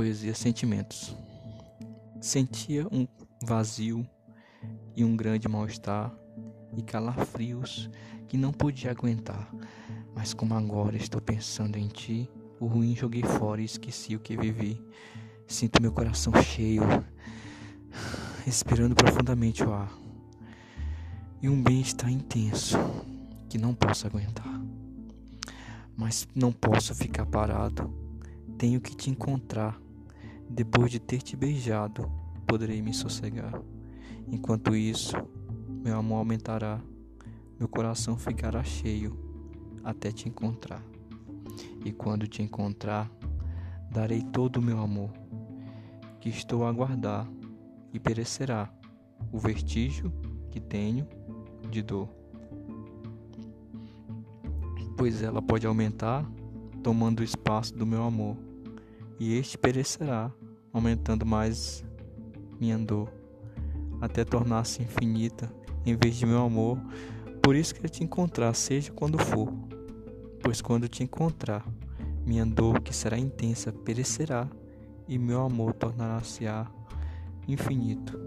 Poesia Sentimentos. Sentia um vazio e um grande mal-estar e calafrios que não podia aguentar. Mas como agora estou pensando em ti, o ruim joguei fora e esqueci o que vivi. Sinto meu coração cheio, respirando profundamente o ar. E um bem-estar intenso que não posso aguentar. Mas não posso ficar parado tenho que te encontrar. Depois de ter te beijado, poderei me sossegar. Enquanto isso, meu amor aumentará, meu coração ficará cheio até te encontrar. E quando te encontrar, darei todo o meu amor, que estou a aguardar, e perecerá o vestígio que tenho de dor. Pois ela pode aumentar, tomando o espaço do meu amor e este perecerá, aumentando mais minha dor, até tornar-se infinita em vez de meu amor. Por isso quero te encontrar, seja quando for, pois quando te encontrar, minha dor, que será intensa, perecerá, e meu amor tornará-se-á infinito.